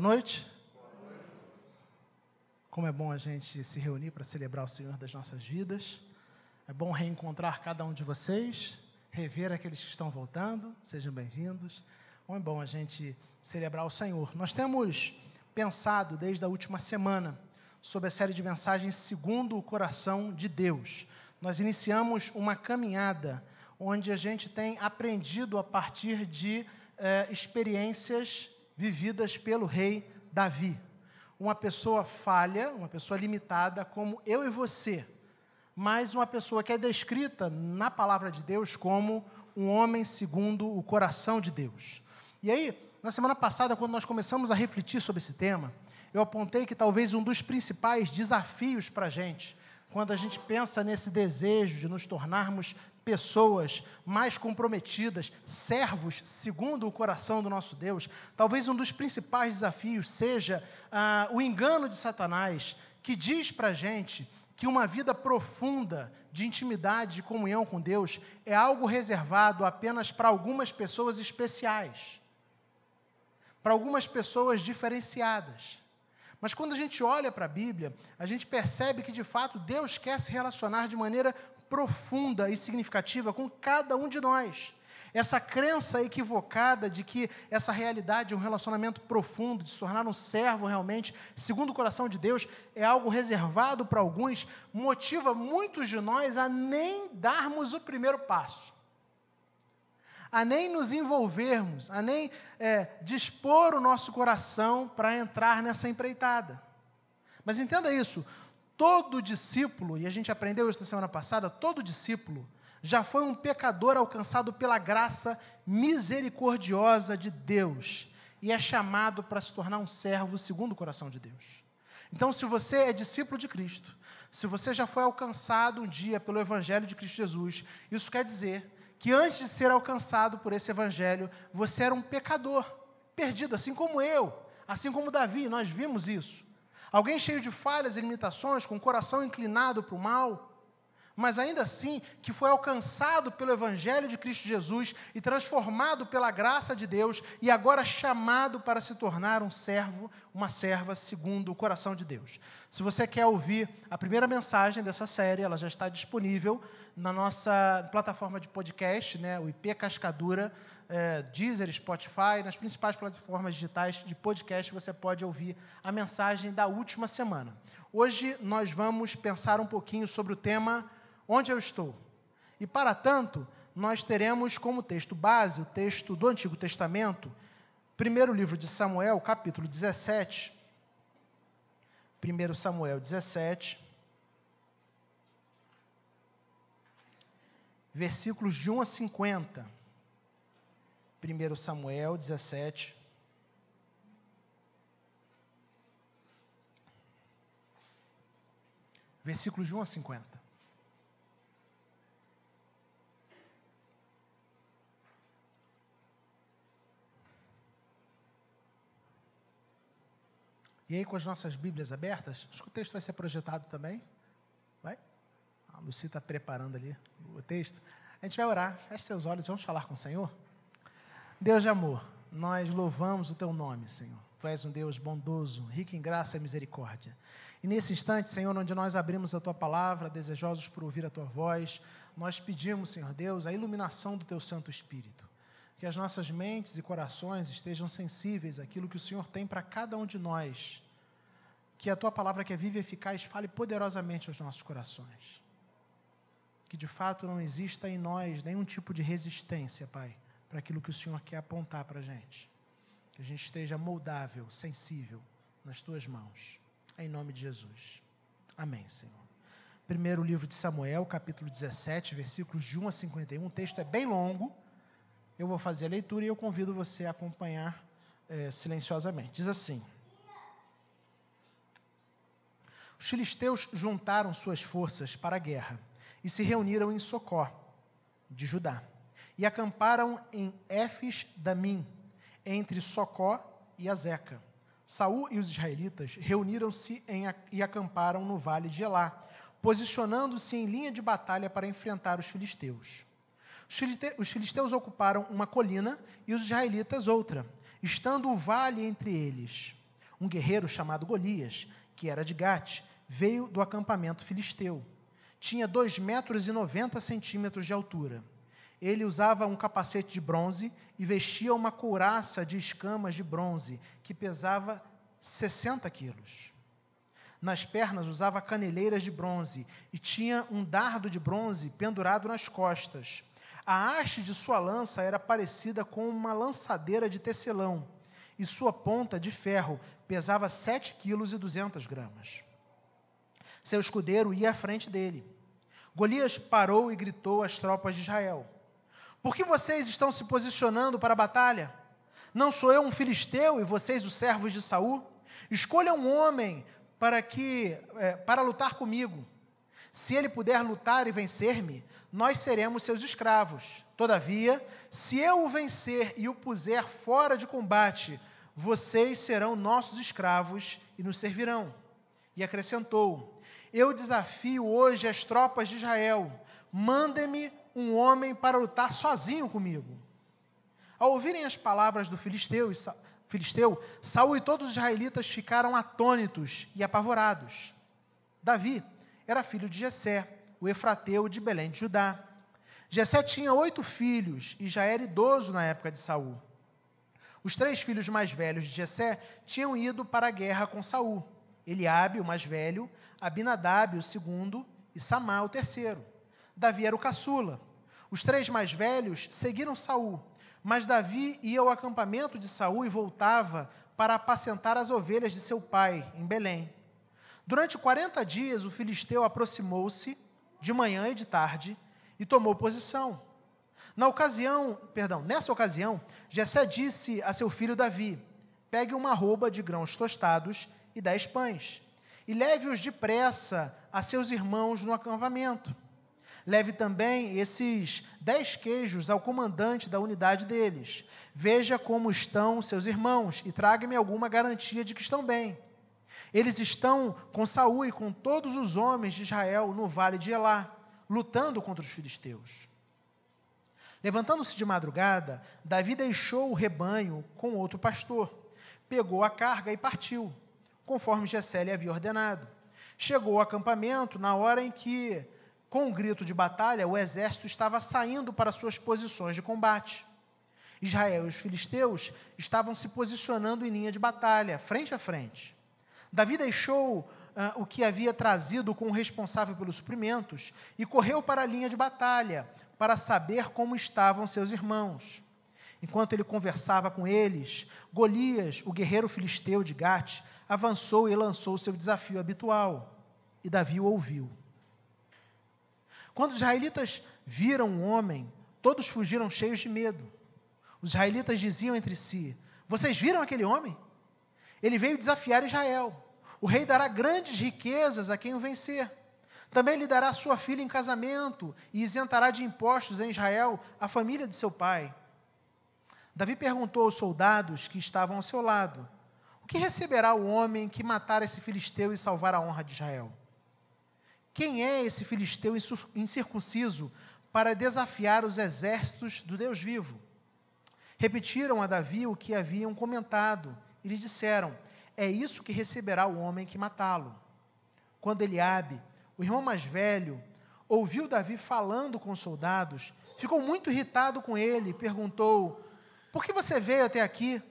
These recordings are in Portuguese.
Boa noite. Como é bom a gente se reunir para celebrar o Senhor das nossas vidas. É bom reencontrar cada um de vocês, rever aqueles que estão voltando. Sejam bem-vindos. Como é bom a gente celebrar o Senhor. Nós temos pensado desde a última semana sobre a série de mensagens segundo o coração de Deus. Nós iniciamos uma caminhada onde a gente tem aprendido a partir de eh, experiências vividas pelo rei Davi. Uma pessoa falha, uma pessoa limitada, como eu e você, mas uma pessoa que é descrita na palavra de Deus como um homem segundo o coração de Deus. E aí, na semana passada, quando nós começamos a refletir sobre esse tema, eu apontei que talvez um dos principais desafios para a gente, quando a gente pensa nesse desejo de nos tornarmos pessoas mais comprometidas, servos segundo o coração do nosso Deus, talvez um dos principais desafios seja ah, o engano de Satanás, que diz para a gente que uma vida profunda de intimidade, de comunhão com Deus, é algo reservado apenas para algumas pessoas especiais, para algumas pessoas diferenciadas. Mas quando a gente olha para a Bíblia, a gente percebe que de fato Deus quer se relacionar de maneira profunda e significativa com cada um de nós. Essa crença equivocada de que essa realidade, um relacionamento profundo, de se tornar um servo realmente, segundo o coração de Deus, é algo reservado para alguns, motiva muitos de nós a nem darmos o primeiro passo, a nem nos envolvermos, a nem é, dispor o nosso coração para entrar nessa empreitada. Mas entenda isso: todo discípulo, e a gente aprendeu isso na semana passada, todo discípulo já foi um pecador alcançado pela graça misericordiosa de Deus e é chamado para se tornar um servo segundo o coração de Deus. Então, se você é discípulo de Cristo, se você já foi alcançado um dia pelo Evangelho de Cristo Jesus, isso quer dizer que antes de ser alcançado por esse Evangelho, você era um pecador, perdido, assim como eu, assim como Davi, nós vimos isso. Alguém cheio de falhas e limitações, com o coração inclinado para o mal, mas ainda assim que foi alcançado pelo Evangelho de Cristo Jesus e transformado pela graça de Deus e agora chamado para se tornar um servo, uma serva segundo o coração de Deus. Se você quer ouvir a primeira mensagem dessa série, ela já está disponível na nossa plataforma de podcast, né, o IP Cascadura, é, Deezer, Spotify, nas principais plataformas digitais de podcast, você pode ouvir a mensagem da última semana. Hoje nós vamos pensar um pouquinho sobre o tema onde eu estou. E, para tanto, nós teremos como texto base o texto do Antigo Testamento, primeiro livro de Samuel, capítulo 17. 1 Samuel 17, versículos de 1 a 50. 1 Samuel 17. Versículos de 1 a 50. E aí, com as nossas Bíblias abertas, acho que o texto vai ser projetado também. Vai? A Lucy está preparando ali o texto. A gente vai orar, feche seus olhos, vamos falar com o Senhor. Deus de amor, nós louvamos o teu nome, Senhor. Tu és um Deus bondoso, rico em graça e misericórdia. E nesse instante, Senhor, onde nós abrimos a tua palavra, desejosos por ouvir a tua voz, nós pedimos, Senhor Deus, a iluminação do teu Santo Espírito. Que as nossas mentes e corações estejam sensíveis àquilo que o Senhor tem para cada um de nós. Que a tua palavra, que é viva e eficaz, fale poderosamente aos nossos corações. Que de fato não exista em nós nenhum tipo de resistência, Pai, para aquilo que o Senhor quer apontar para a gente. Que a gente esteja moldável, sensível nas tuas mãos. Em nome de Jesus. Amém, Senhor. Primeiro livro de Samuel, capítulo 17, versículos de 1 a 51. O texto é bem longo eu vou fazer a leitura e eu convido você a acompanhar é, silenciosamente. Diz assim: Os filisteus juntaram suas forças para a guerra e se reuniram em Socó, de Judá, e acamparam em Éfes Damim, entre Socó e Azeca. Saul e os israelitas reuniram-se e acamparam no vale de Elá, posicionando-se em linha de batalha para enfrentar os filisteus. Os filisteus ocuparam uma colina e os israelitas outra, estando o vale entre eles. Um guerreiro chamado Golias, que era de Gate, veio do acampamento filisteu. Tinha dois metros e noventa centímetros de altura. Ele usava um capacete de bronze e vestia uma couraça de escamas de bronze, que pesava 60 quilos. Nas pernas usava caneleiras de bronze e tinha um dardo de bronze pendurado nas costas. A haste de sua lança era parecida com uma lançadeira de tecelão, e sua ponta de ferro pesava sete quilos e duzentas gramas. Seu escudeiro ia à frente dele. Golias parou e gritou às tropas de Israel: Por que vocês estão se posicionando para a batalha? Não sou eu um filisteu e vocês os servos de Saul? Escolha um homem para que é, para lutar comigo. Se ele puder lutar e vencer-me, nós seremos seus escravos. Todavia, se eu o vencer e o puser fora de combate, vocês serão nossos escravos e nos servirão. E acrescentou: Eu desafio hoje as tropas de Israel. Mandem-me um homem para lutar sozinho comigo. Ao ouvirem as palavras do filisteu, filisteu, Saul e todos os israelitas ficaram atônitos e apavorados. Davi era filho de Jessé, o efrateu de Belém de Judá. Jessé tinha oito filhos e já era idoso na época de Saul. Os três filhos mais velhos de Jessé tinham ido para a guerra com Saul. Eliabe, o mais velho, Abinadab, o segundo, e Samá, o terceiro. Davi era o caçula. Os três mais velhos seguiram Saul mas Davi ia ao acampamento de Saul e voltava para apacentar as ovelhas de seu pai, em Belém. Durante 40 dias, o filisteu aproximou-se, de manhã e de tarde, e tomou posição. Na ocasião, perdão, nessa ocasião, Jessé disse a seu filho Davi: Pegue uma roupa de grãos tostados e dez pães, e leve-os depressa a seus irmãos no acampamento. Leve também esses dez queijos ao comandante da unidade deles. Veja como estão seus irmãos e traga-me alguma garantia de que estão bem. Eles estão com Saul e com todos os homens de Israel no vale de Elá, lutando contra os filisteus. Levantando-se de madrugada, Davi deixou o rebanho com outro pastor, pegou a carga e partiu, conforme Jessé lhe havia ordenado. Chegou ao acampamento na hora em que com um grito de batalha, o exército estava saindo para suas posições de combate. Israel e os filisteus estavam se posicionando em linha de batalha, frente a frente. Davi deixou uh, o que havia trazido com o responsável pelos suprimentos e correu para a linha de batalha para saber como estavam seus irmãos. Enquanto ele conversava com eles, Golias, o guerreiro filisteu de Gate, avançou e lançou seu desafio habitual. E Davi o ouviu. Quando os israelitas viram um homem, todos fugiram cheios de medo. Os israelitas diziam entre si: Vocês viram aquele homem? Ele veio desafiar Israel. O rei dará grandes riquezas a quem o vencer. Também lhe dará sua filha em casamento e isentará de impostos em Israel a família de seu pai. Davi perguntou aos soldados que estavam ao seu lado: O que receberá o homem que matar esse filisteu e salvar a honra de Israel? Quem é esse filisteu incircunciso para desafiar os exércitos do Deus vivo? Repetiram a Davi o que haviam comentado e lhe disseram: É isso que receberá o homem que matá-lo. Quando Eliabe, o irmão mais velho, ouviu Davi falando com os soldados, ficou muito irritado com ele e perguntou: Por que você veio até aqui?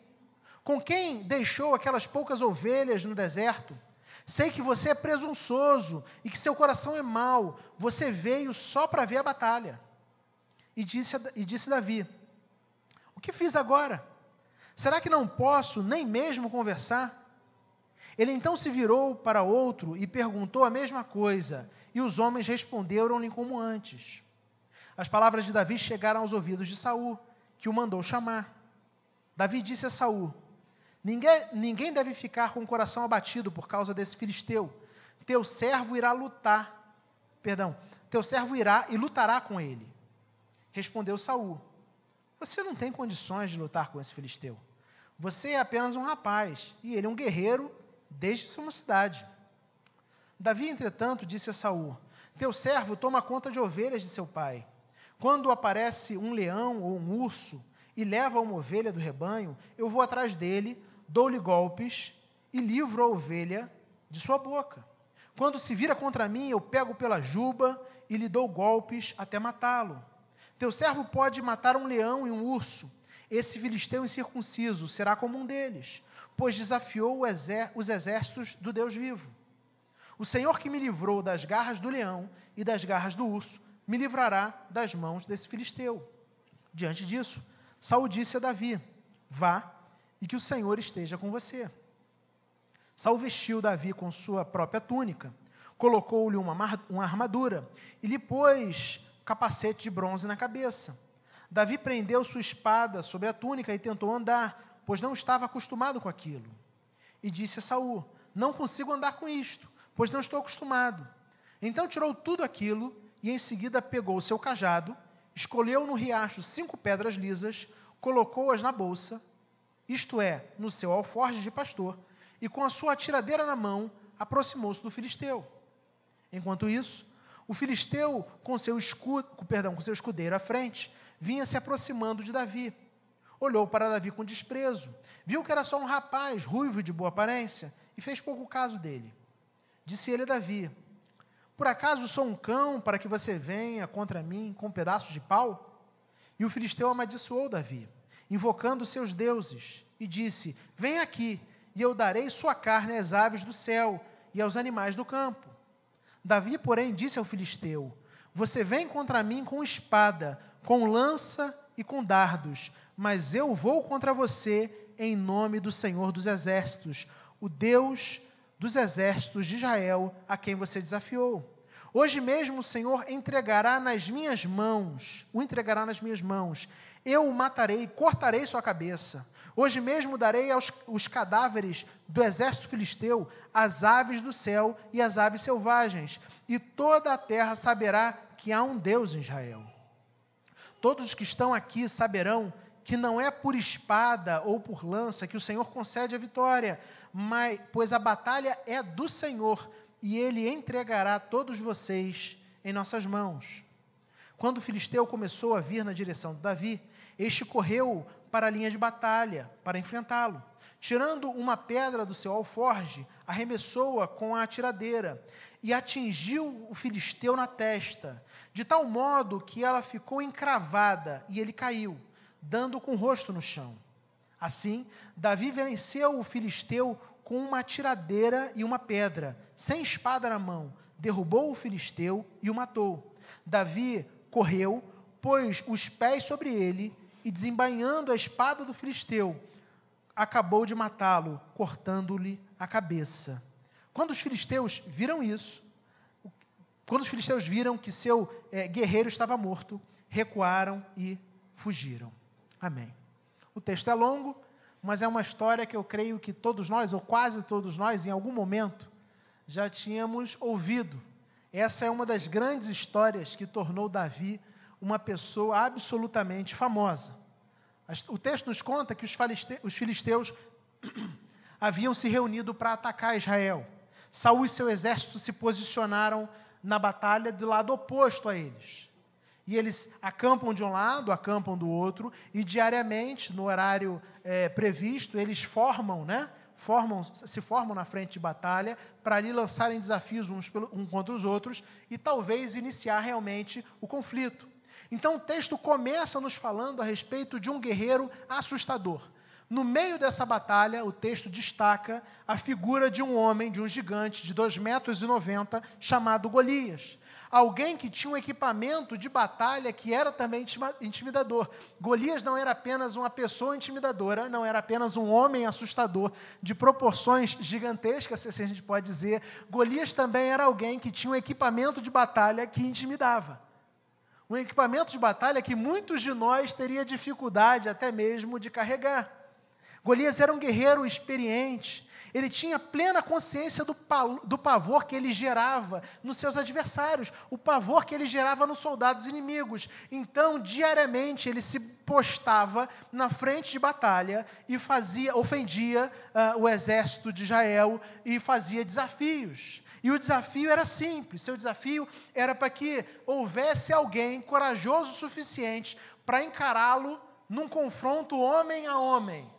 Com quem deixou aquelas poucas ovelhas no deserto? Sei que você é presunçoso e que seu coração é mau. Você veio só para ver a batalha. E disse, e disse Davi: O que fiz agora? Será que não posso nem mesmo conversar? Ele então se virou para outro e perguntou a mesma coisa, e os homens responderam-lhe como antes. As palavras de Davi chegaram aos ouvidos de Saul, que o mandou chamar. Davi disse a Saul: Ninguém, ninguém deve ficar com o coração abatido por causa desse filisteu. Teu servo irá lutar. Perdão, teu servo irá e lutará com ele. Respondeu Saul: Você não tem condições de lutar com esse filisteu. Você é apenas um rapaz, e ele é um guerreiro desde sua mocidade. Davi, entretanto, disse a Saul: Teu servo toma conta de ovelhas de seu pai. Quando aparece um leão ou um urso e leva uma ovelha do rebanho, eu vou atrás dele, dou-lhe golpes e livro a ovelha de sua boca. Quando se vira contra mim, eu pego pela juba e lhe dou golpes até matá-lo. Teu servo pode matar um leão e um urso. Esse filisteu incircunciso será como um deles, pois desafiou os exércitos do Deus vivo. O Senhor que me livrou das garras do leão e das garras do urso, me livrará das mãos desse filisteu. Diante disso, Saul disse a Davi: Vá e que o Senhor esteja com você. Saul vestiu Davi com sua própria túnica, colocou-lhe uma, uma armadura e lhe pôs capacete de bronze na cabeça. Davi prendeu sua espada sobre a túnica e tentou andar, pois não estava acostumado com aquilo. E disse a Saul: Não consigo andar com isto, pois não estou acostumado. Então tirou tudo aquilo e em seguida pegou o seu cajado, escolheu no riacho cinco pedras lisas, colocou-as na bolsa, isto é, no seu alforje de pastor, e com a sua atiradeira na mão, aproximou-se do filisteu. Enquanto isso, o filisteu, com seu, escudo, perdão, com seu escudeiro à frente, vinha se aproximando de Davi. Olhou para Davi com desprezo, viu que era só um rapaz, ruivo de boa aparência, e fez pouco caso dele. Disse ele a Davi: Por acaso sou um cão para que você venha contra mim com um pedaço de pau? E o filisteu amaldiçoou Davi, invocando seus deuses, e disse: Vem aqui, e eu darei sua carne às aves do céu e aos animais do campo. Davi, porém, disse ao filisteu: Você vem contra mim com espada, com lança e com dardos, mas eu vou contra você em nome do Senhor dos exércitos, o Deus dos exércitos de Israel, a quem você desafiou. Hoje mesmo o Senhor entregará nas minhas mãos, o entregará nas minhas mãos. Eu o matarei, cortarei sua cabeça. Hoje mesmo darei aos os cadáveres do exército filisteu, as aves do céu e as aves selvagens, e toda a terra saberá que há um Deus em Israel. Todos os que estão aqui saberão que não é por espada ou por lança que o Senhor concede a vitória, mas, pois a batalha é do Senhor e ele entregará todos vocês em nossas mãos. Quando o filisteu começou a vir na direção de Davi, este correu para a linha de batalha, para enfrentá-lo. Tirando uma pedra do seu alforge, arremessou-a com a atiradeira e atingiu o filisteu na testa, de tal modo que ela ficou encravada e ele caiu, dando com o rosto no chão. Assim, Davi venceu o filisteu com uma atiradeira e uma pedra, sem espada na mão, derrubou o filisteu e o matou. Davi correu, pôs os pés sobre ele e, desembainhando a espada do filisteu, acabou de matá-lo, cortando-lhe a cabeça. Quando os filisteus viram isso, quando os filisteus viram que seu é, guerreiro estava morto, recuaram e fugiram. Amém. O texto é longo, mas é uma história que eu creio que todos nós, ou quase todos nós, em algum momento, já tínhamos ouvido. Essa é uma das grandes histórias que tornou Davi uma pessoa absolutamente famosa. O texto nos conta que os filisteus haviam se reunido para atacar Israel. Saul e seu exército se posicionaram na batalha do lado oposto a eles. E eles acampam de um lado, acampam do outro, e diariamente, no horário é, previsto, eles formam, né? Formam, se formam na frente de batalha para ali lançarem desafios uns, pelo, um contra os outros e talvez iniciar realmente o conflito. Então o texto começa nos falando a respeito de um guerreiro assustador. No meio dessa batalha, o texto destaca a figura de um homem, de um gigante de 2,90 metros, e chamado Golias. Alguém que tinha um equipamento de batalha que era também intimidador. Golias não era apenas uma pessoa intimidadora, não era apenas um homem assustador de proporções gigantescas, se a gente pode dizer. Golias também era alguém que tinha um equipamento de batalha que intimidava um equipamento de batalha que muitos de nós teria dificuldade até mesmo de carregar. Golias era um guerreiro experiente, ele tinha plena consciência do, do pavor que ele gerava nos seus adversários, o pavor que ele gerava nos soldados inimigos. Então, diariamente, ele se postava na frente de batalha e fazia, ofendia uh, o exército de Israel e fazia desafios. E o desafio era simples: seu desafio era para que houvesse alguém corajoso o suficiente para encará-lo num confronto homem a homem.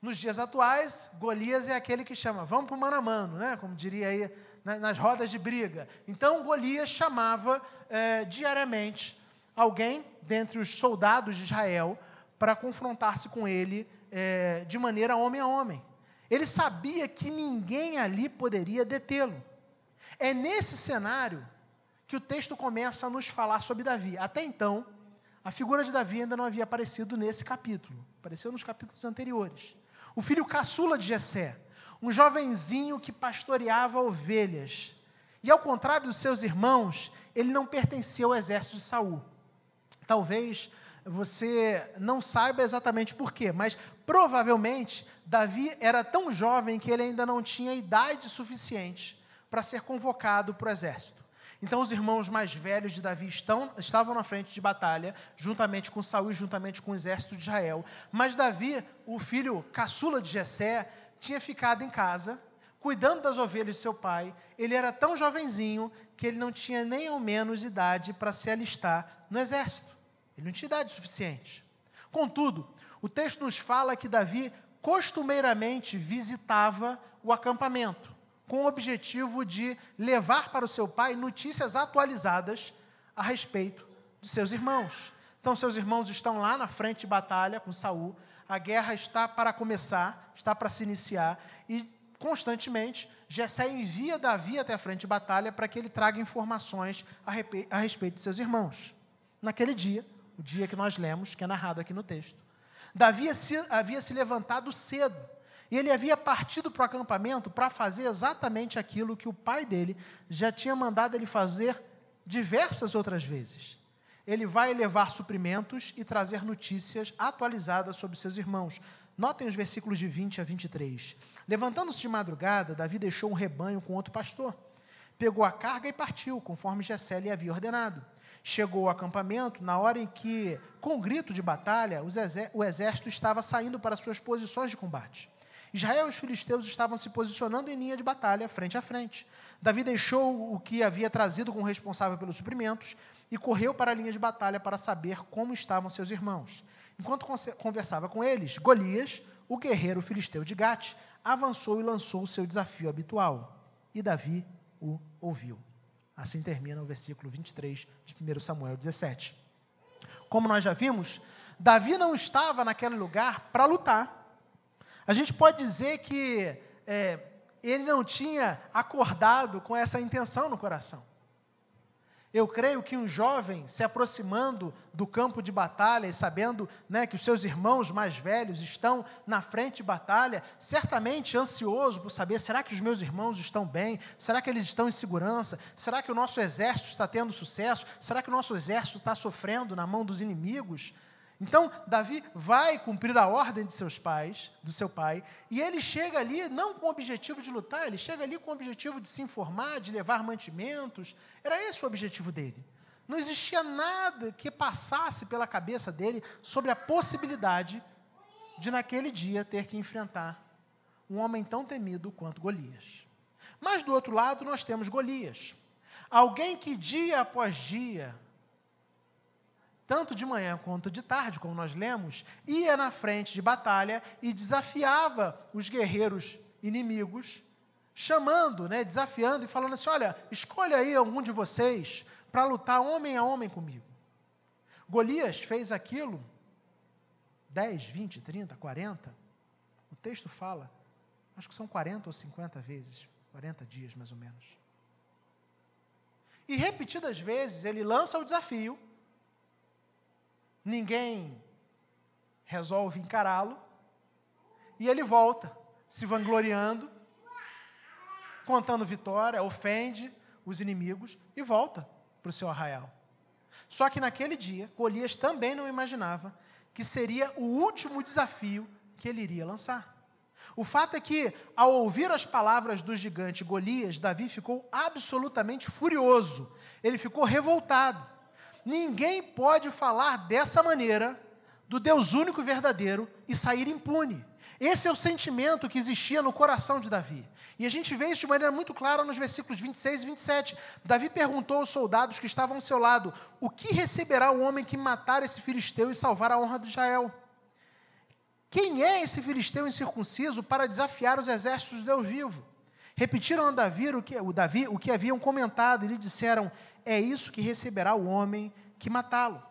Nos dias atuais, Golias é aquele que chama, vamos para o mano a mano, né? como diria aí nas rodas de briga. Então, Golias chamava é, diariamente alguém dentre os soldados de Israel para confrontar-se com ele é, de maneira homem a homem. Ele sabia que ninguém ali poderia detê-lo. É nesse cenário que o texto começa a nos falar sobre Davi. Até então, a figura de Davi ainda não havia aparecido nesse capítulo, apareceu nos capítulos anteriores. O filho caçula de Jessé, um jovenzinho que pastoreava ovelhas. E ao contrário dos seus irmãos, ele não pertencia ao exército de Saul. Talvez você não saiba exatamente por quê, mas provavelmente Davi era tão jovem que ele ainda não tinha idade suficiente para ser convocado para o exército. Então os irmãos mais velhos de Davi estão, estavam na frente de batalha, juntamente com Saul e juntamente com o exército de Israel. Mas Davi, o filho caçula de Jessé, tinha ficado em casa, cuidando das ovelhas de seu pai. Ele era tão jovenzinho que ele não tinha nem ao menos idade para se alistar no exército. Ele não tinha idade suficiente. Contudo, o texto nos fala que Davi costumeiramente visitava o acampamento, com o objetivo de levar para o seu pai notícias atualizadas a respeito de seus irmãos. Então, seus irmãos estão lá na frente de batalha com Saul, a guerra está para começar, está para se iniciar, e constantemente Jessé envia Davi até a frente de batalha para que ele traga informações a respeito de seus irmãos. Naquele dia, o dia que nós lemos, que é narrado aqui no texto. Davi havia se levantado cedo e ele havia partido para o acampamento para fazer exatamente aquilo que o pai dele já tinha mandado ele fazer diversas outras vezes. Ele vai levar suprimentos e trazer notícias atualizadas sobre seus irmãos. Notem os versículos de 20 a 23. Levantando-se de madrugada, Davi deixou um rebanho com outro pastor. Pegou a carga e partiu, conforme Jessé lhe havia ordenado chegou ao acampamento na hora em que, com grito de batalha, o exército estava saindo para suas posições de combate. Israel e os filisteus estavam se posicionando em linha de batalha, frente a frente. Davi deixou o que havia trazido como responsável pelos suprimentos e correu para a linha de batalha para saber como estavam seus irmãos. Enquanto conversava com eles, Golias, o guerreiro filisteu de Gate, avançou e lançou o seu desafio habitual. E Davi o ouviu. Assim termina o versículo 23 de 1 Samuel 17. Como nós já vimos, Davi não estava naquele lugar para lutar. A gente pode dizer que é, ele não tinha acordado com essa intenção no coração. Eu creio que um jovem se aproximando do campo de batalha e sabendo né, que os seus irmãos mais velhos estão na frente de batalha, certamente ansioso por saber: será que os meus irmãos estão bem? Será que eles estão em segurança? Será que o nosso exército está tendo sucesso? Será que o nosso exército está sofrendo na mão dos inimigos? Então, Davi vai cumprir a ordem de seus pais, do seu pai, e ele chega ali não com o objetivo de lutar, ele chega ali com o objetivo de se informar, de levar mantimentos. Era esse o objetivo dele. Não existia nada que passasse pela cabeça dele sobre a possibilidade de, naquele dia, ter que enfrentar um homem tão temido quanto Golias. Mas, do outro lado, nós temos Golias. Alguém que, dia após dia, tanto de manhã quanto de tarde, como nós lemos, ia na frente de batalha e desafiava os guerreiros inimigos, chamando, né, desafiando e falando assim: olha, escolha aí algum de vocês para lutar homem a homem comigo. Golias fez aquilo 10, 20, 30, 40. O texto fala, acho que são 40 ou 50 vezes, 40 dias mais ou menos. E repetidas vezes ele lança o desafio ninguém resolve encará-lo, e ele volta, se vangloriando, contando vitória, ofende os inimigos e volta para o seu arraial. Só que naquele dia, Golias também não imaginava que seria o último desafio que ele iria lançar. O fato é que, ao ouvir as palavras do gigante Golias, Davi ficou absolutamente furioso, ele ficou revoltado. Ninguém pode falar dessa maneira do Deus único e verdadeiro e sair impune. Esse é o sentimento que existia no coração de Davi. E a gente vê isso de maneira muito clara nos versículos 26 e 27. Davi perguntou aos soldados que estavam ao seu lado: O que receberá o homem que matar esse filisteu e salvar a honra de Israel? Quem é esse filisteu incircunciso para desafiar os exércitos de Deus vivo? Repetiram a Davi o que, o Davi o que haviam comentado e lhe disseram: É isso que receberá o homem que matá-lo.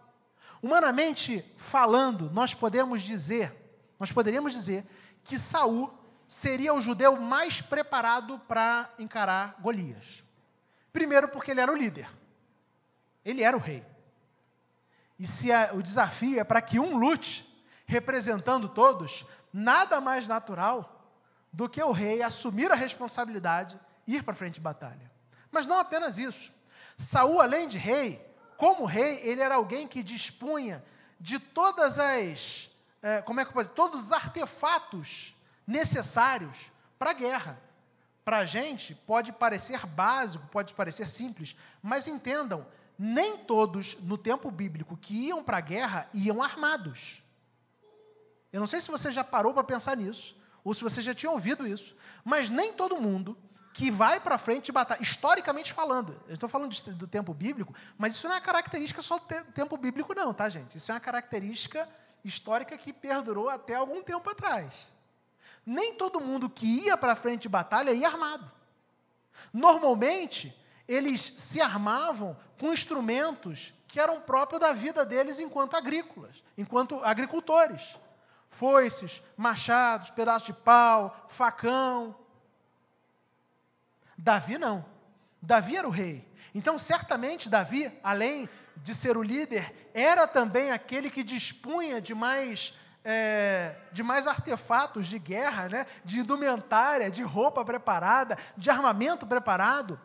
Humanamente falando, nós podemos dizer, nós poderíamos dizer que Saul seria o judeu mais preparado para encarar Golias. Primeiro porque ele era o líder. Ele era o rei. E se a, o desafio é para que um lute representando todos, nada mais natural do que o rei assumir a responsabilidade e ir para frente de batalha. Mas não apenas isso. Saul, além de rei, como rei, ele era alguém que dispunha de todas as, é, como é que eu posso dizer, todos os artefatos necessários para a guerra. Para a gente, pode parecer básico, pode parecer simples, mas entendam, nem todos no tempo bíblico que iam para a guerra iam armados. Eu não sei se você já parou para pensar nisso, ou se você já tinha ouvido isso, mas nem todo mundo que vai para frente batalha, historicamente falando, eu estou falando do tempo bíblico, mas isso não é característica só do te, tempo bíblico, não, tá, gente? Isso é uma característica histórica que perdurou até algum tempo atrás. Nem todo mundo que ia para frente de batalha ia armado. Normalmente, eles se armavam com instrumentos que eram próprios da vida deles enquanto agrícolas, enquanto agricultores. Foices, machados, pedaços de pau, facão. Davi não. Davi era o rei. Então, certamente, Davi, além de ser o líder, era também aquele que dispunha de mais é, de mais artefatos de guerra, né? de indumentária, de roupa preparada, de armamento preparado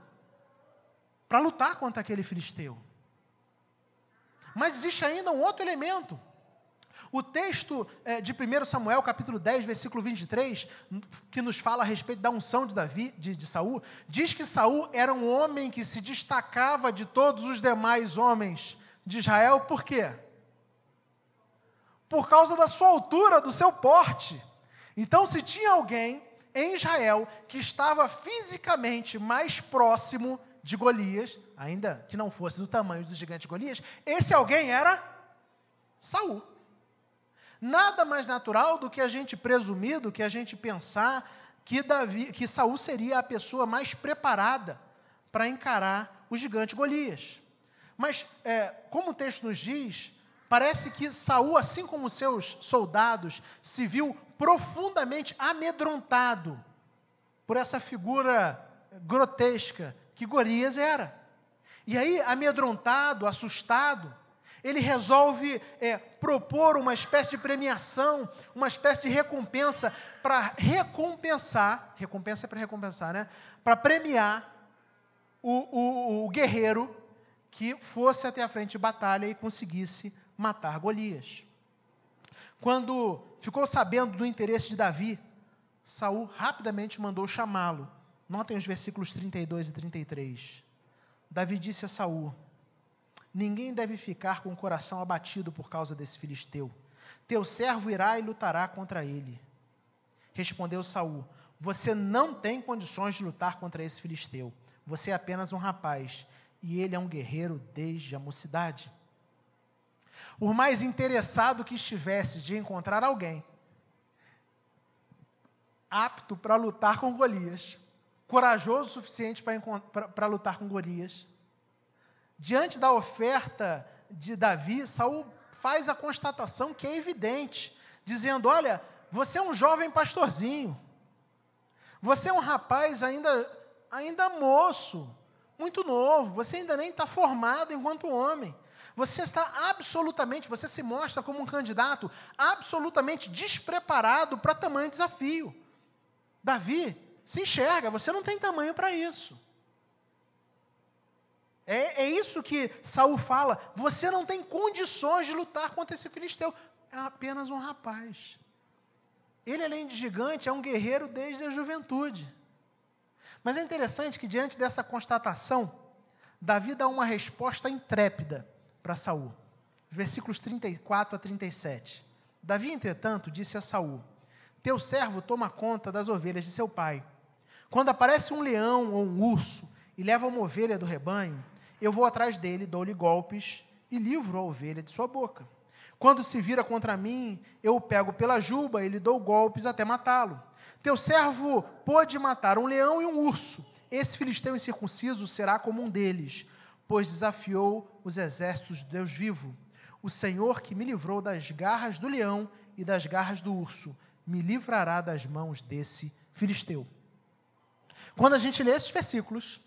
para lutar contra aquele filisteu. Mas existe ainda um outro elemento. O texto é, de 1 Samuel, capítulo 10, versículo 23, que nos fala a respeito da unção de Davi, de, de Saul, diz que Saul era um homem que se destacava de todos os demais homens de Israel, por quê? por causa da sua altura, do seu porte. Então, se tinha alguém em Israel que estava fisicamente mais próximo de Golias, ainda que não fosse do tamanho do gigante Golias, esse alguém era Saul. Nada mais natural do que a gente presumir, do que a gente pensar que Davi, que Saul seria a pessoa mais preparada para encarar o gigante Golias. Mas, é, como o texto nos diz, Parece que Saul, assim como seus soldados, se viu profundamente amedrontado por essa figura grotesca que Golias era. E aí, amedrontado, assustado, ele resolve é, propor uma espécie de premiação, uma espécie de recompensa para recompensar, recompensa é para recompensar, né? Para premiar o, o, o guerreiro que fosse até a frente de batalha e conseguisse matar Golias. Quando ficou sabendo do interesse de Davi, Saul rapidamente mandou chamá-lo. Notem os versículos 32 e 33. Davi disse a Saul: Ninguém deve ficar com o coração abatido por causa desse filisteu. Teu servo irá e lutará contra ele. Respondeu Saul: Você não tem condições de lutar contra esse filisteu. Você é apenas um rapaz, e ele é um guerreiro desde a mocidade. Por mais interessado que estivesse de encontrar alguém apto para lutar com Golias, corajoso o suficiente para lutar com Golias, diante da oferta de Davi, Saul faz a constatação que é evidente, dizendo: Olha, você é um jovem pastorzinho, você é um rapaz ainda, ainda moço, muito novo, você ainda nem está formado enquanto homem. Você está absolutamente, você se mostra como um candidato absolutamente despreparado para tamanho desafio. Davi se enxerga, você não tem tamanho para isso. É, é, isso que Saul fala. Você não tem condições de lutar contra esse filisteu. É apenas um rapaz. Ele, além de gigante, é um guerreiro desde a juventude. Mas é interessante que, diante dessa constatação, Davi dá uma resposta intrépida para Saul. Versículos 34 a 37. Davi, entretanto, disse a Saul: Teu servo toma conta das ovelhas de seu pai. Quando aparece um leão ou um urso e leva uma ovelha do rebanho, eu vou atrás dele, dou-lhe golpes e livro a ovelha de sua boca. Quando se vira contra mim, eu o pego pela juba e lhe dou golpes até matá-lo. Teu servo pôde matar um leão e um urso. Esse filisteu incircunciso será como um deles, pois desafiou os exércitos de Deus vivo. O Senhor que me livrou das garras do leão e das garras do urso, me livrará das mãos desse filisteu. Quando a gente lê esses versículos,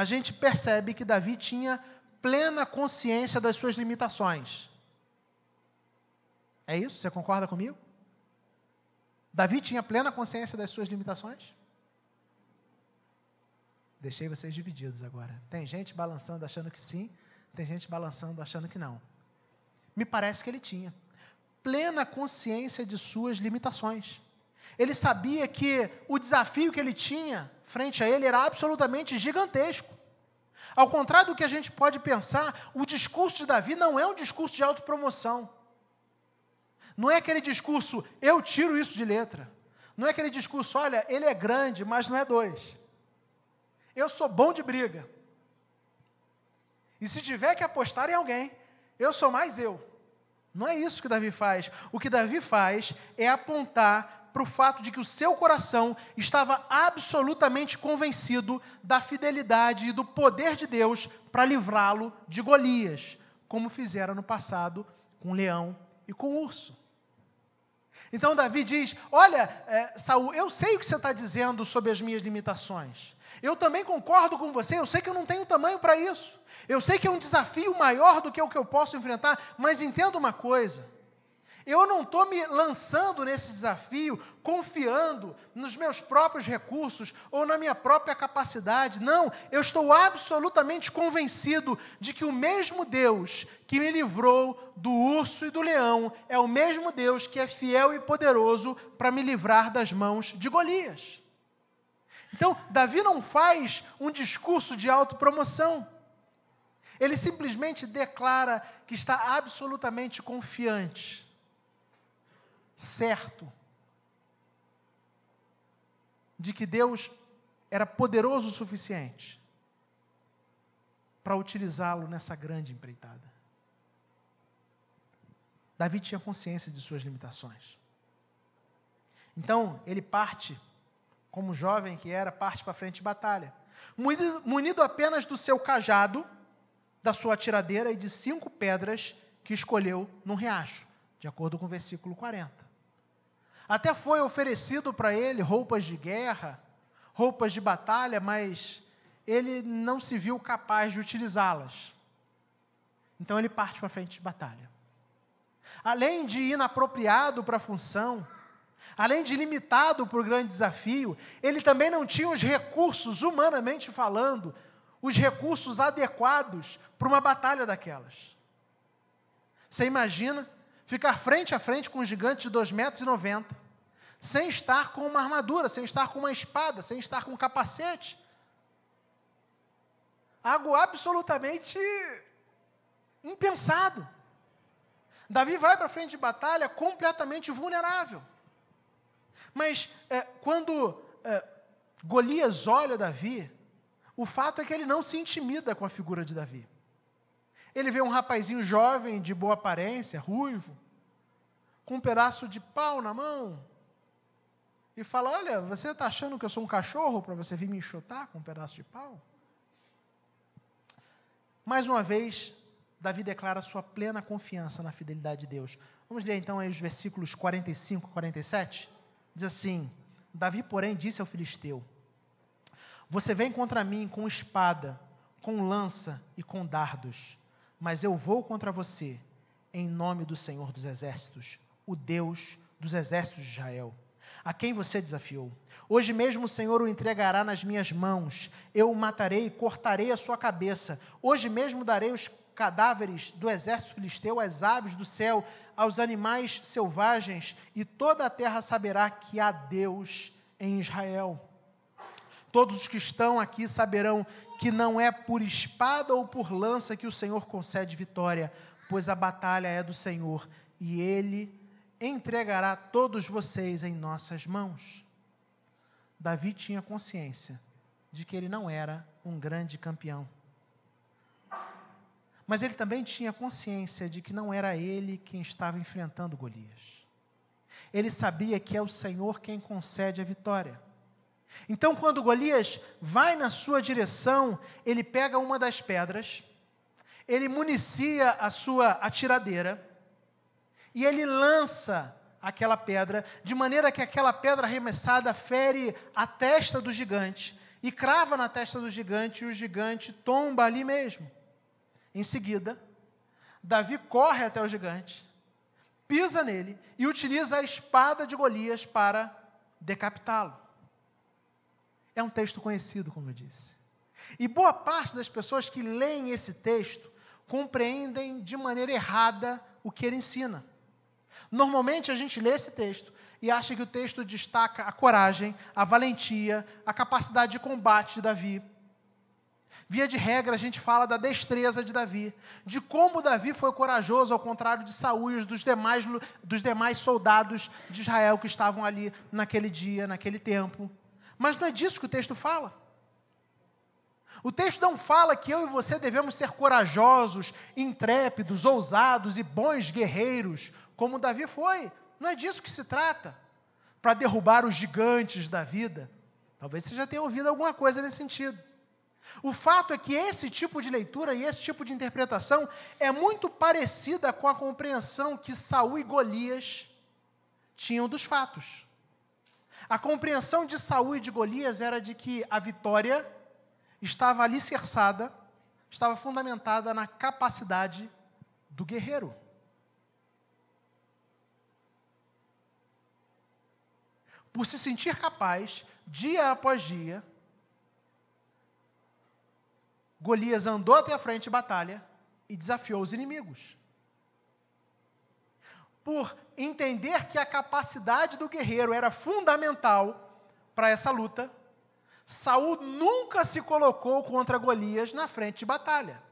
a gente percebe que Davi tinha plena consciência das suas limitações. É isso? Você concorda comigo? Davi tinha plena consciência das suas limitações? Deixei vocês divididos agora. Tem gente balançando achando que sim, tem gente balançando achando que não. Me parece que ele tinha plena consciência de suas limitações. Ele sabia que o desafio que ele tinha frente a ele era absolutamente gigantesco. Ao contrário do que a gente pode pensar, o discurso de Davi não é um discurso de autopromoção. Não é aquele discurso, eu tiro isso de letra. Não é aquele discurso, olha, ele é grande, mas não é dois. Eu sou bom de briga. E se tiver que apostar em alguém, eu sou mais eu. Não é isso que Davi faz. O que Davi faz é apontar para o fato de que o seu coração estava absolutamente convencido da fidelidade e do poder de Deus para livrá-lo de Golias, como fizeram no passado com o leão e com o urso. Então Davi diz: Olha, é, Saul, eu sei o que você está dizendo sobre as minhas limitações. Eu também concordo com você, eu sei que eu não tenho tamanho para isso. Eu sei que é um desafio maior do que o que eu posso enfrentar, mas entenda uma coisa. Eu não estou me lançando nesse desafio confiando nos meus próprios recursos ou na minha própria capacidade. Não, eu estou absolutamente convencido de que o mesmo Deus que me livrou do urso e do leão é o mesmo Deus que é fiel e poderoso para me livrar das mãos de Golias. Então, Davi não faz um discurso de autopromoção. Ele simplesmente declara que está absolutamente confiante certo de que Deus era poderoso o suficiente para utilizá-lo nessa grande empreitada. Davi tinha consciência de suas limitações. Então, ele parte, como jovem que era, parte para frente de batalha. Munido, apenas do seu cajado, da sua tiradeira e de cinco pedras que escolheu num riacho, de acordo com o versículo 40. Até foi oferecido para ele roupas de guerra, roupas de batalha, mas ele não se viu capaz de utilizá-las. Então ele parte para frente de batalha. Além de inapropriado para a função, além de limitado para o grande desafio, ele também não tinha os recursos, humanamente falando, os recursos adequados para uma batalha daquelas. Você imagina ficar frente a frente com um gigante de 2,90 metros, sem estar com uma armadura, sem estar com uma espada, sem estar com um capacete. Algo absolutamente impensado. Davi vai para frente de batalha completamente vulnerável. Mas é, quando é, Golias olha Davi, o fato é que ele não se intimida com a figura de Davi. Ele vê um rapazinho jovem, de boa aparência, ruivo, com um pedaço de pau na mão, e fala: Olha, você está achando que eu sou um cachorro para você vir me enxotar com um pedaço de pau? Mais uma vez, Davi declara sua plena confiança na fidelidade de Deus. Vamos ler então aí os versículos 45 e 47. Diz assim: Davi, porém, disse ao filisteu: Você vem contra mim com espada, com lança e com dardos mas eu vou contra você, em nome do Senhor dos Exércitos, o Deus dos Exércitos de Israel, a quem você desafiou. Hoje mesmo o Senhor o entregará nas minhas mãos, eu o matarei e cortarei a sua cabeça. Hoje mesmo darei os cadáveres do exército filisteu às aves do céu, aos animais selvagens, e toda a terra saberá que há Deus em Israel. Todos os que estão aqui saberão que não é por espada ou por lança que o Senhor concede vitória, pois a batalha é do Senhor e ele entregará todos vocês em nossas mãos. Davi tinha consciência de que ele não era um grande campeão. mas ele também tinha consciência de que não era ele quem estava enfrentando Golias. Ele sabia que é o Senhor quem concede a vitória. Então, quando Golias vai na sua direção, ele pega uma das pedras, ele municia a sua atiradeira e ele lança aquela pedra, de maneira que aquela pedra arremessada fere a testa do gigante e crava na testa do gigante e o gigante tomba ali mesmo. Em seguida, Davi corre até o gigante, pisa nele e utiliza a espada de Golias para decapitá-lo. É um texto conhecido, como eu disse. E boa parte das pessoas que leem esse texto compreendem de maneira errada o que ele ensina. Normalmente a gente lê esse texto e acha que o texto destaca a coragem, a valentia, a capacidade de combate de Davi. Via de regra, a gente fala da destreza de Davi, de como Davi foi corajoso, ao contrário de Saul e dos demais, dos demais soldados de Israel que estavam ali naquele dia, naquele tempo. Mas não é disso que o texto fala. O texto não fala que eu e você devemos ser corajosos, intrépidos, ousados e bons guerreiros, como Davi foi. Não é disso que se trata. Para derrubar os gigantes da vida. Talvez você já tenha ouvido alguma coisa nesse sentido. O fato é que esse tipo de leitura e esse tipo de interpretação é muito parecida com a compreensão que Saul e Golias tinham dos fatos. A compreensão de Saul e de Golias era de que a vitória estava alicerçada, estava fundamentada na capacidade do guerreiro. Por se sentir capaz, dia após dia, Golias andou até a frente de batalha e desafiou os inimigos. Por entender que a capacidade do guerreiro era fundamental para essa luta, Saul nunca se colocou contra Golias na frente de batalha.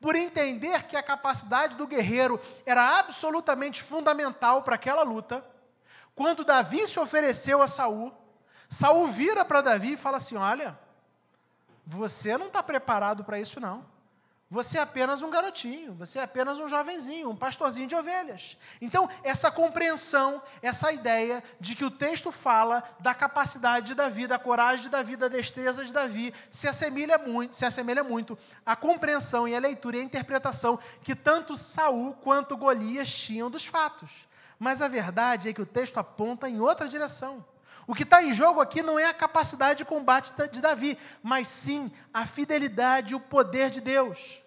Por entender que a capacidade do guerreiro era absolutamente fundamental para aquela luta, quando Davi se ofereceu a Saul, Saul vira para Davi e fala assim: Olha, você não está preparado para isso, não. Você é apenas um garotinho, você é apenas um jovenzinho, um pastorzinho de ovelhas. Então, essa compreensão, essa ideia de que o texto fala da capacidade de Davi, da coragem de Davi, da destreza de Davi, se assemelha muito, se assemelha muito à compreensão e à leitura e à interpretação que tanto Saul quanto Golias tinham dos fatos. Mas a verdade é que o texto aponta em outra direção. O que está em jogo aqui não é a capacidade de combate de Davi, mas sim a fidelidade e o poder de Deus.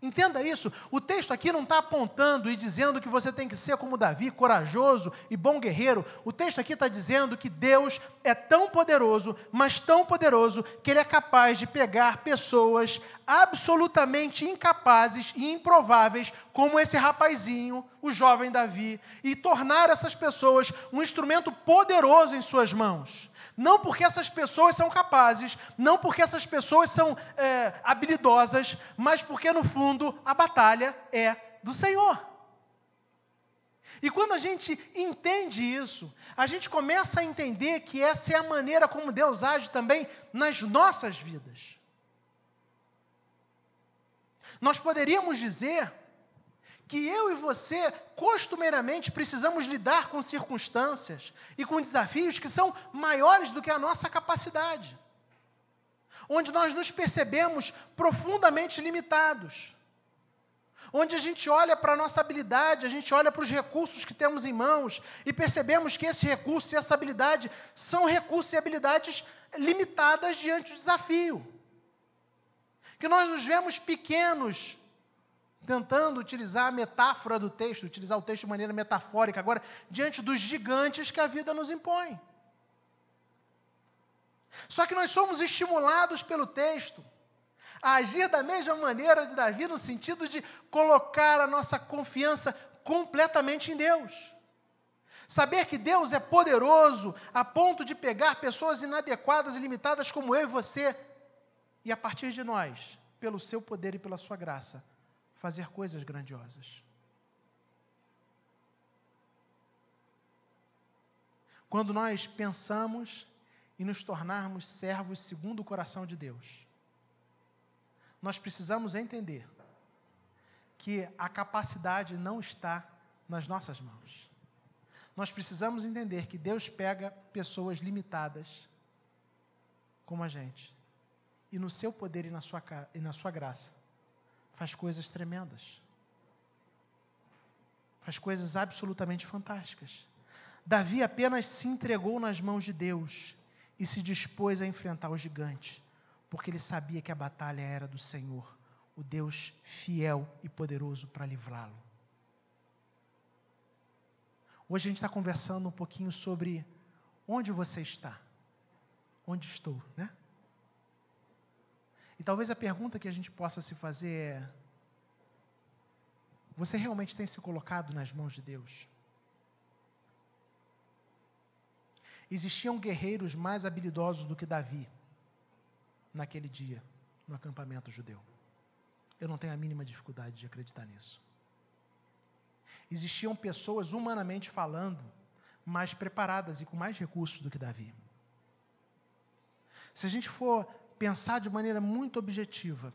Entenda isso. O texto aqui não está apontando e dizendo que você tem que ser como Davi, corajoso e bom guerreiro. O texto aqui está dizendo que Deus é tão poderoso, mas tão poderoso, que Ele é capaz de pegar pessoas absolutamente incapazes e improváveis, como esse rapazinho, o jovem Davi, e tornar essas pessoas um instrumento poderoso em suas mãos. Não porque essas pessoas são capazes, não porque essas pessoas são é, habilidosas, mas porque, no fundo, a batalha é do Senhor. E quando a gente entende isso, a gente começa a entender que essa é a maneira como Deus age também nas nossas vidas. Nós poderíamos dizer que eu e você costumeiramente precisamos lidar com circunstâncias e com desafios que são maiores do que a nossa capacidade, onde nós nos percebemos profundamente limitados, onde a gente olha para a nossa habilidade, a gente olha para os recursos que temos em mãos e percebemos que esses recursos e essa habilidade são recursos e habilidades limitadas diante do desafio. Que nós nos vemos pequenos tentando utilizar a metáfora do texto, utilizar o texto de maneira metafórica, agora, diante dos gigantes que a vida nos impõe. Só que nós somos estimulados pelo texto a agir da mesma maneira de Davi, no sentido de colocar a nossa confiança completamente em Deus. Saber que Deus é poderoso a ponto de pegar pessoas inadequadas e limitadas como eu e você, e a partir de nós, pelo seu poder e pela sua graça, fazer coisas grandiosas. Quando nós pensamos em nos tornarmos servos segundo o coração de Deus, nós precisamos entender que a capacidade não está nas nossas mãos. Nós precisamos entender que Deus pega pessoas limitadas, como a gente, e no seu poder e na sua, e na sua graça, faz coisas tremendas. Faz coisas absolutamente fantásticas. Davi apenas se entregou nas mãos de Deus e se dispôs a enfrentar o gigante, porque ele sabia que a batalha era do Senhor, o Deus fiel e poderoso para livrá-lo. Hoje a gente está conversando um pouquinho sobre onde você está. Onde estou, né? Talvez a pergunta que a gente possa se fazer é: você realmente tem se colocado nas mãos de Deus? Existiam guerreiros mais habilidosos do que Davi naquele dia, no acampamento judeu. Eu não tenho a mínima dificuldade de acreditar nisso. Existiam pessoas, humanamente falando, mais preparadas e com mais recursos do que Davi. Se a gente for pensar de maneira muito objetiva,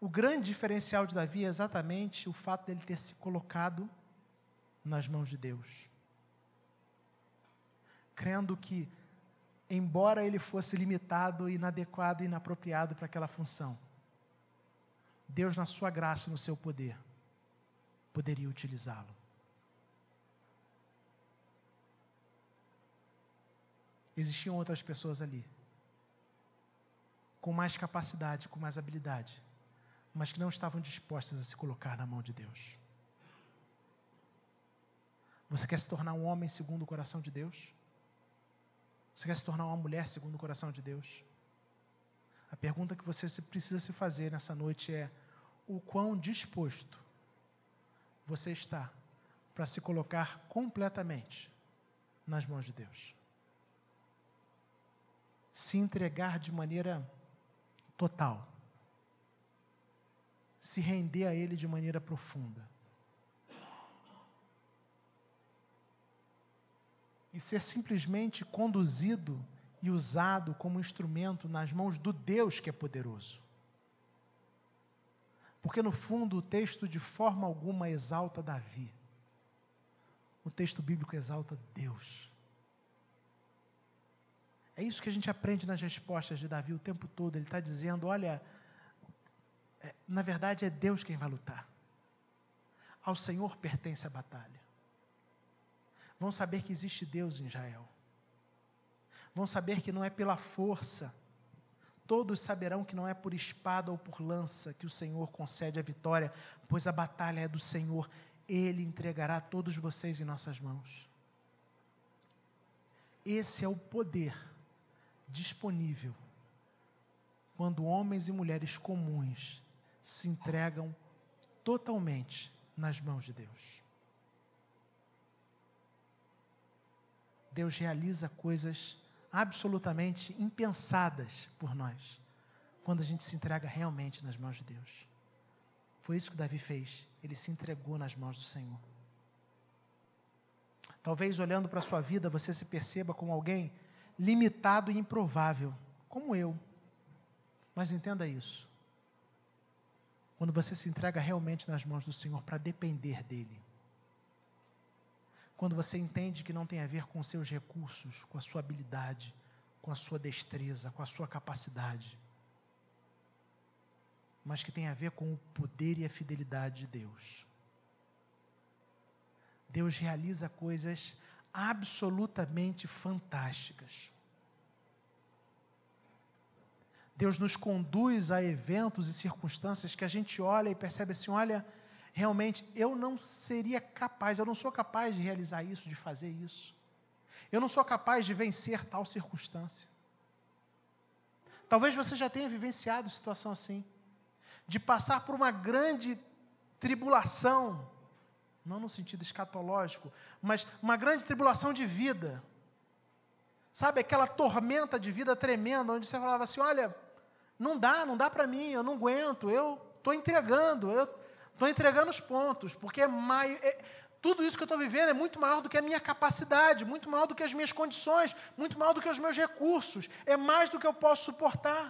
o grande diferencial de Davi é exatamente o fato dele ter se colocado nas mãos de Deus. Crendo que, embora ele fosse limitado, inadequado e inapropriado para aquela função, Deus, na sua graça e no seu poder, poderia utilizá-lo. Existiam outras pessoas ali, com mais capacidade, com mais habilidade, mas que não estavam dispostas a se colocar na mão de Deus. Você quer se tornar um homem segundo o coração de Deus? Você quer se tornar uma mulher segundo o coração de Deus? A pergunta que você precisa se fazer nessa noite é: o quão disposto você está para se colocar completamente nas mãos de Deus? Se entregar de maneira total se render a Ele de maneira profunda. E ser simplesmente conduzido e usado como instrumento nas mãos do Deus que é poderoso. Porque, no fundo, o texto de forma alguma exalta Davi. O texto bíblico exalta Deus. É isso que a gente aprende nas respostas de Davi o tempo todo. Ele está dizendo: olha, é, na verdade é Deus quem vai lutar. Ao Senhor pertence a batalha. Vão saber que existe Deus em Israel. Vão saber que não é pela força. Todos saberão que não é por espada ou por lança que o Senhor concede a vitória, pois a batalha é do Senhor. Ele entregará todos vocês em nossas mãos. Esse é o poder disponível quando homens e mulheres comuns se entregam totalmente nas mãos de Deus. Deus realiza coisas absolutamente impensadas por nós, quando a gente se entrega realmente nas mãos de Deus. Foi isso que Davi fez, ele se entregou nas mãos do Senhor. Talvez olhando para a sua vida você se perceba como alguém limitado e improvável, como eu. Mas entenda isso. Quando você se entrega realmente nas mãos do Senhor para depender dEle. Quando você entende que não tem a ver com seus recursos, com a sua habilidade, com a sua destreza, com a sua capacidade, mas que tem a ver com o poder e a fidelidade de Deus. Deus realiza coisas absolutamente fantásticas. Deus nos conduz a eventos e circunstâncias que a gente olha e percebe assim: olha, realmente eu não seria capaz, eu não sou capaz de realizar isso, de fazer isso. Eu não sou capaz de vencer tal circunstância. Talvez você já tenha vivenciado situação assim, de passar por uma grande tribulação, não no sentido escatológico, mas uma grande tribulação de vida. Sabe, aquela tormenta de vida tremenda, onde você falava assim: olha, não dá, não dá para mim, eu não aguento, eu estou entregando, eu estou entregando os pontos, porque é mai, é, tudo isso que eu estou vivendo é muito maior do que a minha capacidade, muito maior do que as minhas condições, muito maior do que os meus recursos, é mais do que eu posso suportar.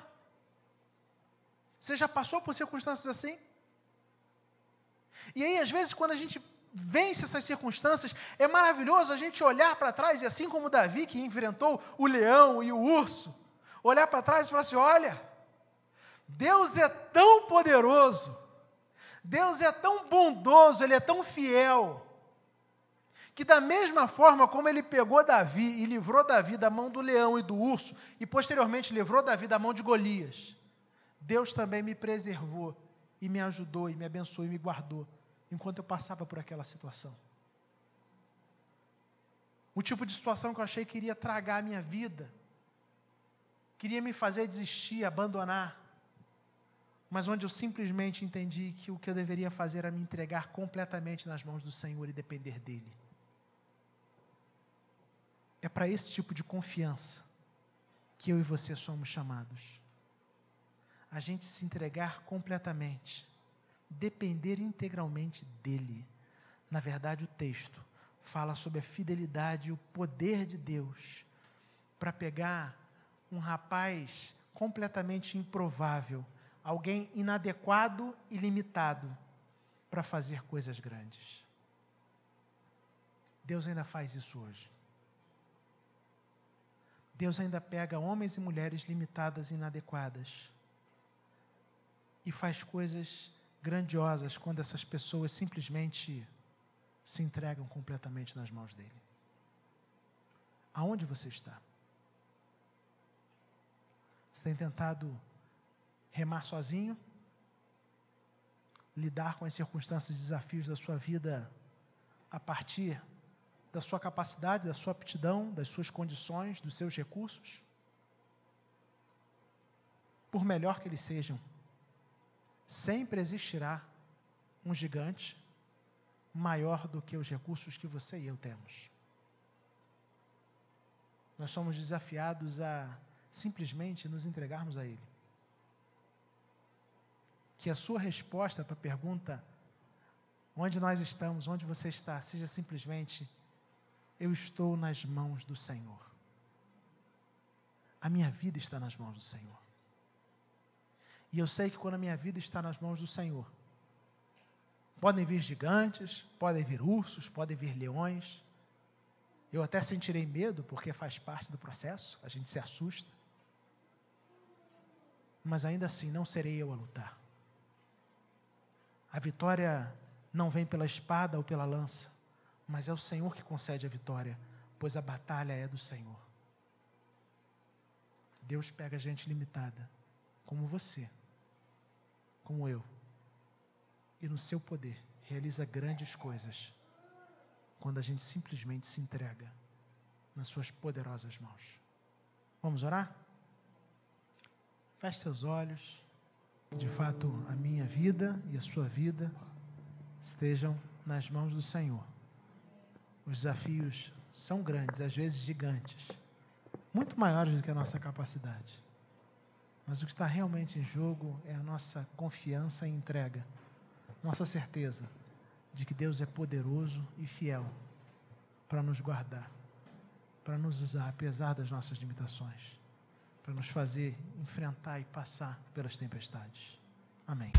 Você já passou por circunstâncias assim? E aí, às vezes, quando a gente vence essas circunstâncias, é maravilhoso a gente olhar para trás, e assim como Davi, que enfrentou o leão e o urso, olhar para trás e falar assim: olha, Deus é tão poderoso, Deus é tão bondoso, Ele é tão fiel, que da mesma forma como Ele pegou Davi e livrou Davi da mão do leão e do urso, e posteriormente livrou Davi da mão de Golias, Deus também me preservou e me ajudou e me abençoou e me guardou enquanto eu passava por aquela situação. O tipo de situação que eu achei que iria tragar a minha vida, queria me fazer desistir, abandonar, mas onde eu simplesmente entendi que o que eu deveria fazer era me entregar completamente nas mãos do Senhor e depender dEle. É para esse tipo de confiança que eu e você somos chamados. A gente se entregar completamente depender integralmente dele. Na verdade, o texto fala sobre a fidelidade e o poder de Deus para pegar um rapaz completamente improvável, alguém inadequado e limitado, para fazer coisas grandes. Deus ainda faz isso hoje. Deus ainda pega homens e mulheres limitadas e inadequadas e faz coisas grandiosas quando essas pessoas simplesmente se entregam completamente nas mãos dele. Aonde você está? Você tem tentado remar sozinho? Lidar com as circunstâncias e desafios da sua vida a partir da sua capacidade, da sua aptidão, das suas condições, dos seus recursos? Por melhor que eles sejam sempre existirá um gigante maior do que os recursos que você e eu temos. Nós somos desafiados a simplesmente nos entregarmos a Ele. Que a sua resposta para a pergunta onde nós estamos, onde você está, seja simplesmente: Eu estou nas mãos do Senhor. A minha vida está nas mãos do Senhor. E eu sei que quando a minha vida está nas mãos do Senhor, podem vir gigantes, podem vir ursos, podem vir leões. Eu até sentirei medo, porque faz parte do processo, a gente se assusta. Mas ainda assim, não serei eu a lutar. A vitória não vem pela espada ou pela lança, mas é o Senhor que concede a vitória, pois a batalha é do Senhor. Deus pega gente limitada, como você como eu, e no seu poder realiza grandes coisas quando a gente simplesmente se entrega nas suas poderosas mãos. Vamos orar? Feche seus olhos. De fato, a minha vida e a sua vida estejam nas mãos do Senhor. Os desafios são grandes, às vezes gigantes, muito maiores do que a nossa capacidade. Mas o que está realmente em jogo é a nossa confiança e entrega, nossa certeza de que Deus é poderoso e fiel para nos guardar, para nos usar apesar das nossas limitações, para nos fazer enfrentar e passar pelas tempestades. Amém.